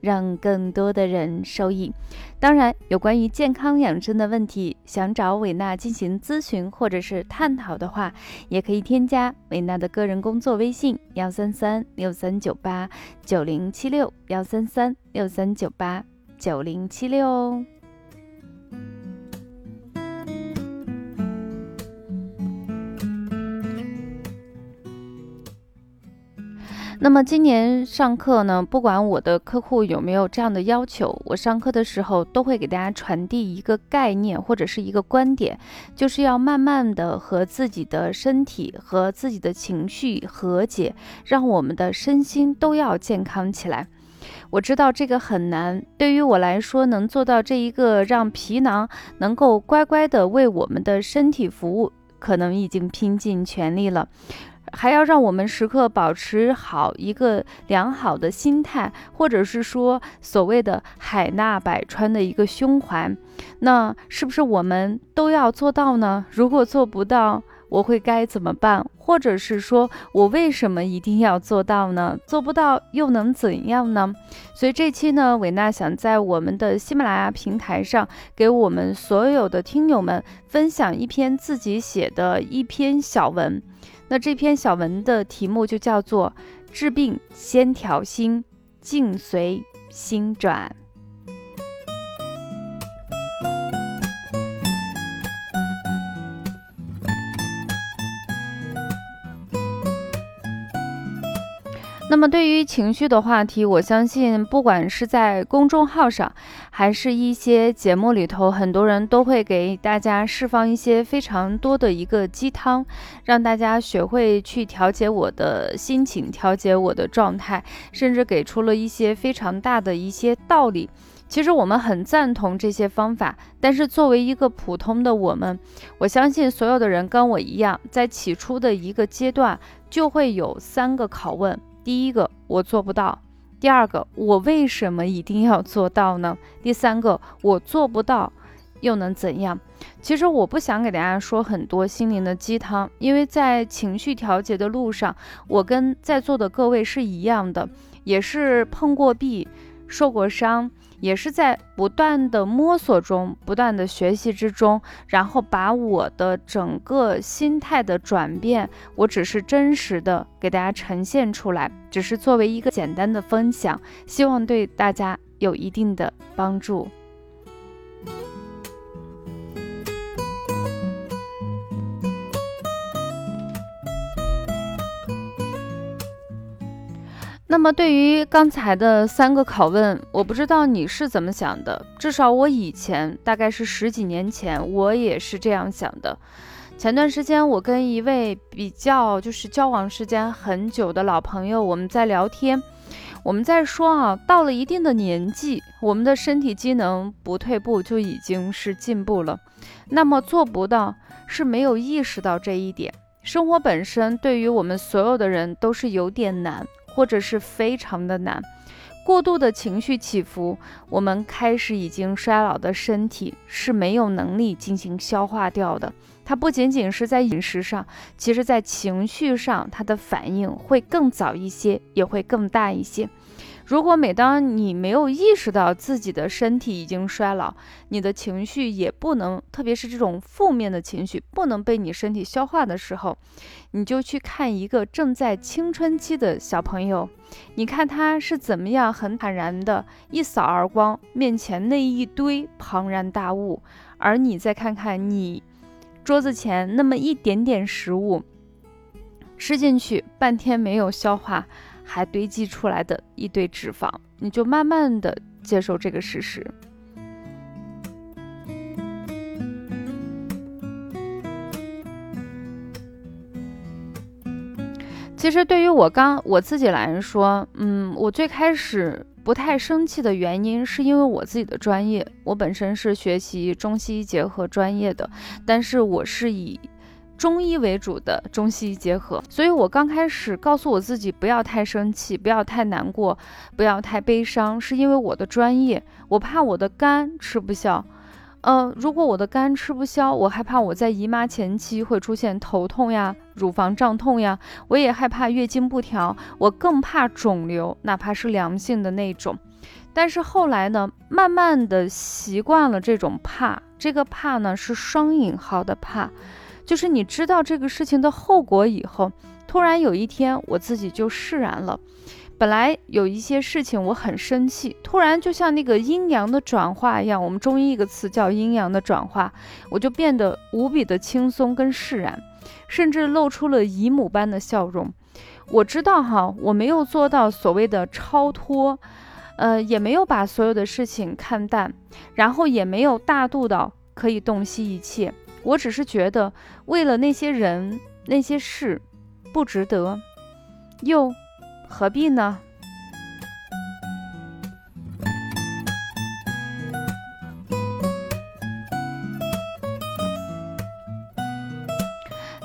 让更多的人受益。当然，有关于健康养生的问题，想找维娜进行咨询或者是探讨的话，也可以添加维娜的个人工作微信：幺三三六三九八九零七六幺三三六三九八。九零七六哦。那么今年上课呢，不管我的客户有没有这样的要求，我上课的时候都会给大家传递一个概念或者是一个观点，就是要慢慢的和自己的身体和自己的情绪和解，让我们的身心都要健康起来。我知道这个很难，对于我来说，能做到这一个，让皮囊能够乖乖的为我们的身体服务，可能已经拼尽全力了。还要让我们时刻保持好一个良好的心态，或者是说所谓的海纳百川的一个胸怀，那是不是我们都要做到呢？如果做不到，我会该怎么办？或者是说我为什么一定要做到呢？做不到又能怎样呢？所以这期呢，伟娜想在我们的喜马拉雅平台上，给我们所有的听友们分享一篇自己写的一篇小文。那这篇小文的题目就叫做“治病先调心，境随心转”。那么，对于情绪的话题，我相信，不管是在公众号上，还是一些节目里头，很多人都会给大家释放一些非常多的一个鸡汤，让大家学会去调节我的心情，调节我的状态，甚至给出了一些非常大的一些道理。其实我们很赞同这些方法，但是作为一个普通的我们，我相信所有的人跟我一样，在起初的一个阶段，就会有三个拷问。第一个我做不到，第二个我为什么一定要做到呢？第三个我做不到又能怎样？其实我不想给大家说很多心灵的鸡汤，因为在情绪调节的路上，我跟在座的各位是一样的，也是碰过壁，受过伤。也是在不断的摸索中，不断的学习之中，然后把我的整个心态的转变，我只是真实的给大家呈现出来，只是作为一个简单的分享，希望对大家有一定的帮助。那么，对于刚才的三个拷问，我不知道你是怎么想的。至少我以前，大概是十几年前，我也是这样想的。前段时间，我跟一位比较就是交往时间很久的老朋友，我们在聊天，我们在说啊，到了一定的年纪，我们的身体机能不退步就已经是进步了。那么做不到，是没有意识到这一点。生活本身对于我们所有的人都是有点难。或者是非常的难，过度的情绪起伏，我们开始已经衰老的身体是没有能力进行消化掉的。它不仅仅是在饮食上，其实在情绪上，它的反应会更早一些，也会更大一些。如果每当你没有意识到自己的身体已经衰老，你的情绪也不能，特别是这种负面的情绪不能被你身体消化的时候，你就去看一个正在青春期的小朋友，你看他是怎么样很坦然的一扫而光面前那一堆庞然大物，而你再看看你桌子前那么一点点食物，吃进去半天没有消化。还堆积出来的一堆脂肪，你就慢慢的接受这个事实。其实对于我刚我自己来说，嗯，我最开始不太生气的原因，是因为我自己的专业，我本身是学习中西医结合专业的，但是我是以。中医为主的中西医结合，所以我刚开始告诉我自己不要太生气，不要太难过，不要太悲伤，是因为我的专业，我怕我的肝吃不消。呃，如果我的肝吃不消，我害怕我在姨妈前期会出现头痛呀、乳房胀痛呀，我也害怕月经不调，我更怕肿瘤，哪怕是良性的那种。但是后来呢，慢慢的习惯了这种怕，这个怕呢是双引号的怕。就是你知道这个事情的后果以后，突然有一天我自己就释然了。本来有一些事情我很生气，突然就像那个阴阳的转化一样，我们中医一个词叫阴阳的转化，我就变得无比的轻松跟释然，甚至露出了姨母般的笑容。我知道哈，我没有做到所谓的超脱，呃，也没有把所有的事情看淡，然后也没有大度到可以洞悉一切。我只是觉得，为了那些人、那些事，不值得，又何必呢？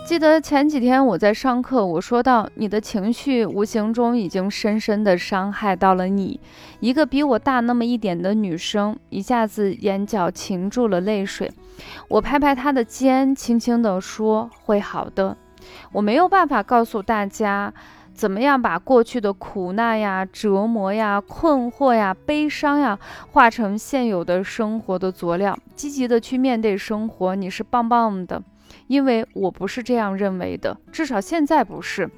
记得前几天我在上课，我说到你的情绪无形中已经深深的伤害到了你。一个比我大那么一点的女生，一下子眼角噙住了泪水。我拍拍他的肩，轻轻地说：“会好的。”我没有办法告诉大家，怎么样把过去的苦难呀、折磨呀、困惑呀、悲伤呀，化成现有的生活的佐料，积极的去面对生活。你是棒棒的，因为我不是这样认为的，至少现在不是。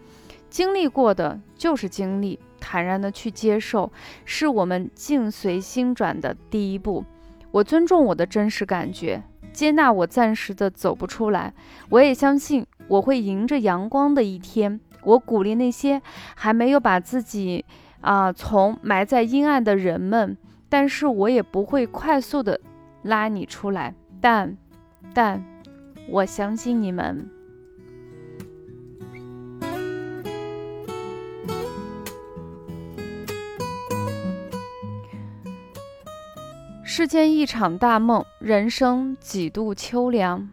经历过的就是经历，坦然的去接受，是我们境随心转的第一步。我尊重我的真实感觉。接纳我暂时的走不出来，我也相信我会迎着阳光的一天。我鼓励那些还没有把自己啊从埋在阴暗的人们，但是我也不会快速的拉你出来。但，但，我相信你们。世间一场大梦，人生几度秋凉。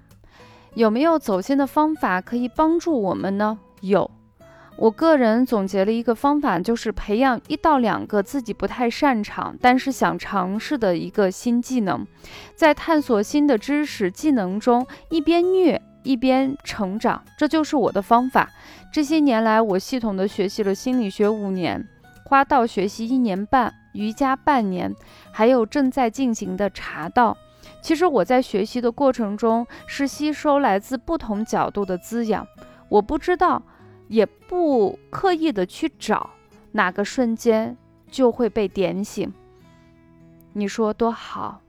有没有走心的方法可以帮助我们呢？有，我个人总结了一个方法，就是培养一到两个自己不太擅长，但是想尝试的一个新技能，在探索新的知识技能中，一边虐一边成长，这就是我的方法。这些年来，我系统的学习了心理学五年，花道学习一年半。瑜伽半年，还有正在进行的茶道。其实我在学习的过程中是吸收来自不同角度的滋养。我不知道，也不刻意的去找哪个瞬间就会被点醒。你说多好？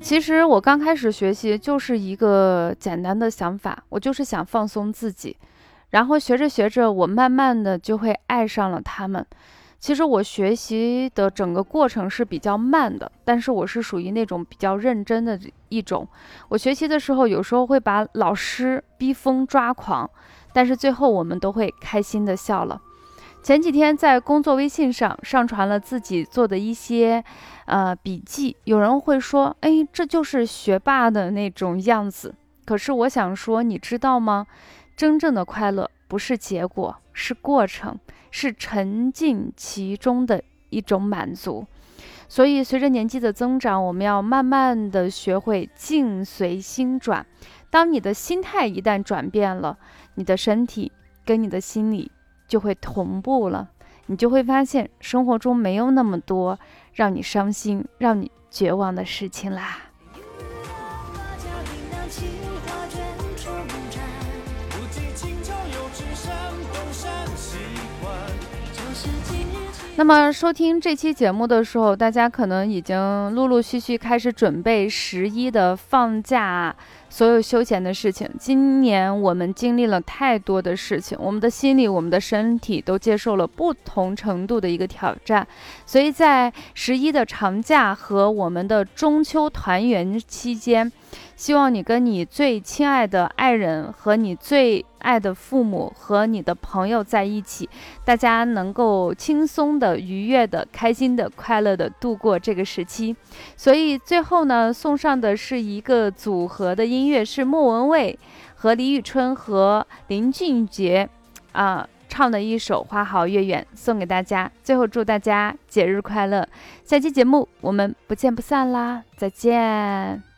其实我刚开始学习就是一个简单的想法，我就是想放松自己。然后学着学着，我慢慢的就会爱上了他们。其实我学习的整个过程是比较慢的，但是我是属于那种比较认真的一种。我学习的时候，有时候会把老师逼疯抓狂，但是最后我们都会开心的笑了。前几天在工作微信上上传了自己做的一些呃笔记，有人会说：“哎，这就是学霸的那种样子。”可是我想说，你知道吗？真正的快乐不是结果，是过程，是沉浸其中的一种满足。所以，随着年纪的增长，我们要慢慢的学会境随心转。当你的心态一旦转变了，你的身体跟你的心理就会同步了，你就会发现生活中没有那么多让你伤心、让你绝望的事情啦。那么收听这期节目的时候，大家可能已经陆陆续续开始准备十一的放假所有休闲的事情。今年我们经历了太多的事情，我们的心理、我们的身体都接受了不同程度的一个挑战，所以在十一的长假和我们的中秋团圆期间。希望你跟你最亲爱的爱人和你最爱的父母和你的朋友在一起，大家能够轻松的、愉悦的、开心的、快乐的度过这个时期。所以最后呢，送上的是一个组合的音乐，是莫文蔚和李宇春和林俊杰啊唱的一首《花好月圆》，送给大家。最后祝大家节日快乐！下期节目我们不见不散啦，再见。